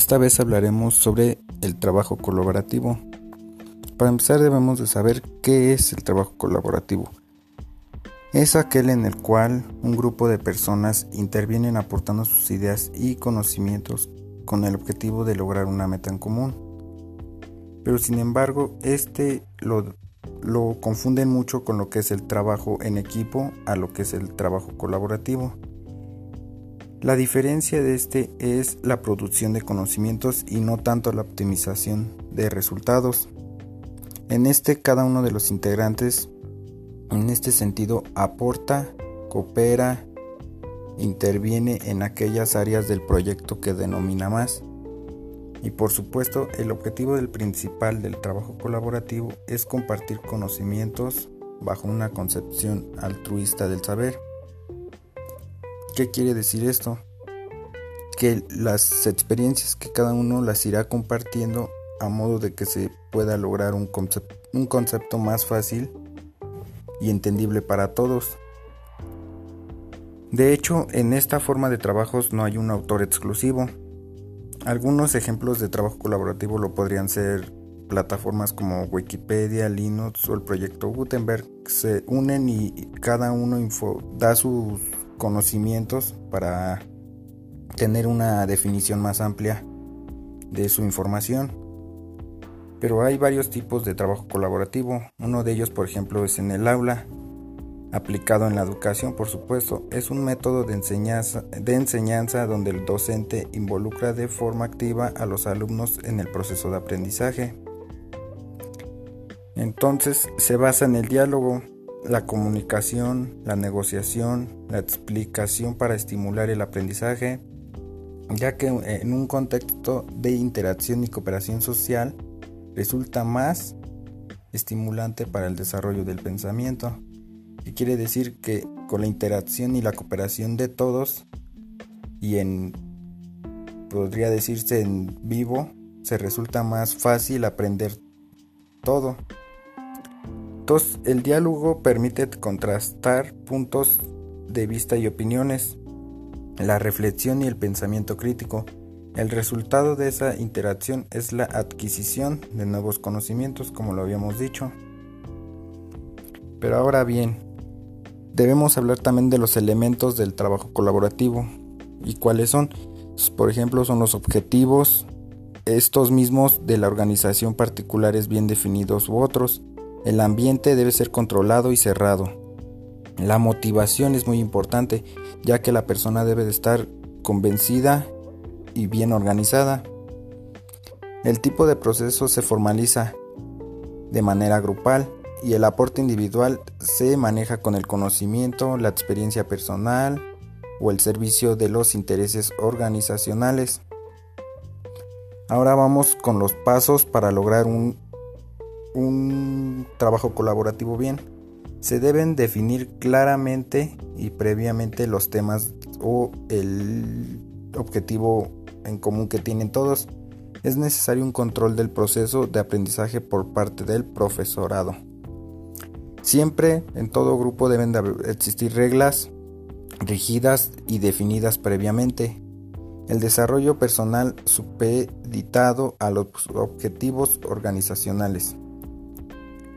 Esta vez hablaremos sobre el trabajo colaborativo. Para empezar debemos de saber qué es el trabajo colaborativo. Es aquel en el cual un grupo de personas intervienen aportando sus ideas y conocimientos con el objetivo de lograr una meta en común. Pero sin embargo, este lo, lo confunden mucho con lo que es el trabajo en equipo a lo que es el trabajo colaborativo. La diferencia de este es la producción de conocimientos y no tanto la optimización de resultados. En este cada uno de los integrantes en este sentido aporta, coopera, interviene en aquellas áreas del proyecto que denomina más. Y por supuesto, el objetivo del principal del trabajo colaborativo es compartir conocimientos bajo una concepción altruista del saber. ¿Qué quiere decir esto? Que las experiencias que cada uno las irá compartiendo a modo de que se pueda lograr un, concepto más fácil y entendible para todos. De hecho, en esta forma de trabajos no hay un autor exclusivo. Algunos ejemplos de trabajo colaborativo lo podrían ser plataformas como Wikipedia, Linux o el proyecto Gutenberg. Se unen y cada uno da sus conocimientos para tener una definición más amplia de su información. Pero hay varios tipos de trabajo colaborativo. Uno de ellos, por ejemplo, es en el aula, aplicado en la educación, por supuesto. Es un método de enseñanza, de enseñanza donde el docente involucra de forma activa a los alumnos en el proceso de aprendizaje. Entonces se basa en el diálogo, la comunicación, la negociación, la explicación para estimular el aprendizaje, ya que en un contexto de interacción y cooperación social resulta más estimulante para el desarrollo del pensamiento, y quiere decir que con la interacción y la cooperación de todos y en podría decirse en vivo se resulta más fácil aprender todo el diálogo permite contrastar puntos de vista y opiniones, la reflexión y el pensamiento crítico. El resultado de esa interacción es la adquisición de nuevos conocimientos, como lo habíamos dicho. Pero ahora bien, debemos hablar también de los elementos del trabajo colaborativo. ¿Y cuáles son? Por ejemplo, son los objetivos, estos mismos de la organización particulares bien definidos u otros, el ambiente debe ser controlado y cerrado. La motivación es muy importante, ya que la persona debe de estar convencida y bien organizada. El tipo de proceso se formaliza de manera grupal y el aporte individual se maneja con el conocimiento, la experiencia personal o el servicio de los intereses organizacionales. Ahora vamos con los pasos para lograr un un trabajo colaborativo bien. Se deben definir claramente y previamente los temas o el objetivo en común que tienen todos. Es necesario un control del proceso de aprendizaje por parte del profesorado. Siempre en todo grupo deben de existir reglas rígidas y definidas previamente. El desarrollo personal supeditado a los objetivos organizacionales.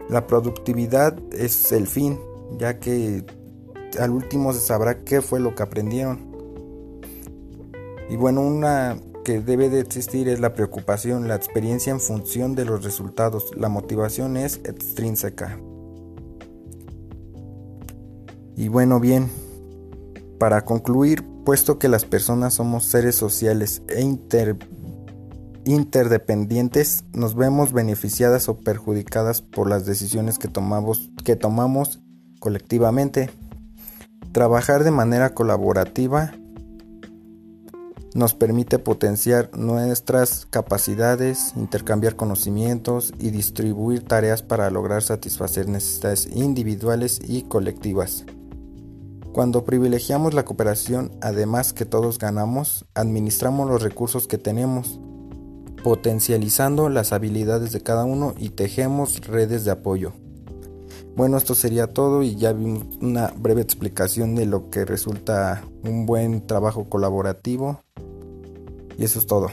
La productividad es el fin, ya que al último se sabrá qué fue lo que aprendieron. Y bueno, una que debe de existir es la preocupación, la experiencia en función de los resultados. La motivación es extrínseca. Y bueno, bien, para concluir, puesto que las personas somos seres sociales e inter interdependientes nos vemos beneficiadas o perjudicadas por las decisiones que tomamos, colectivamente. Trabajar de manera colaborativa nos permite potenciar nuestras capacidades, intercambiar conocimientos y distribuir tareas para lograr satisfacer necesidades individuales y colectivas. Cuando privilegiamos la cooperación, además que todos ganamos, administramos los recursos que tenemos, potencializando las habilidades de cada uno y tejemos redes de apoyo. Bueno, esto sería todo y ya vimos una breve explicación de lo que resulta un buen trabajo colaborativo. Y eso es todo.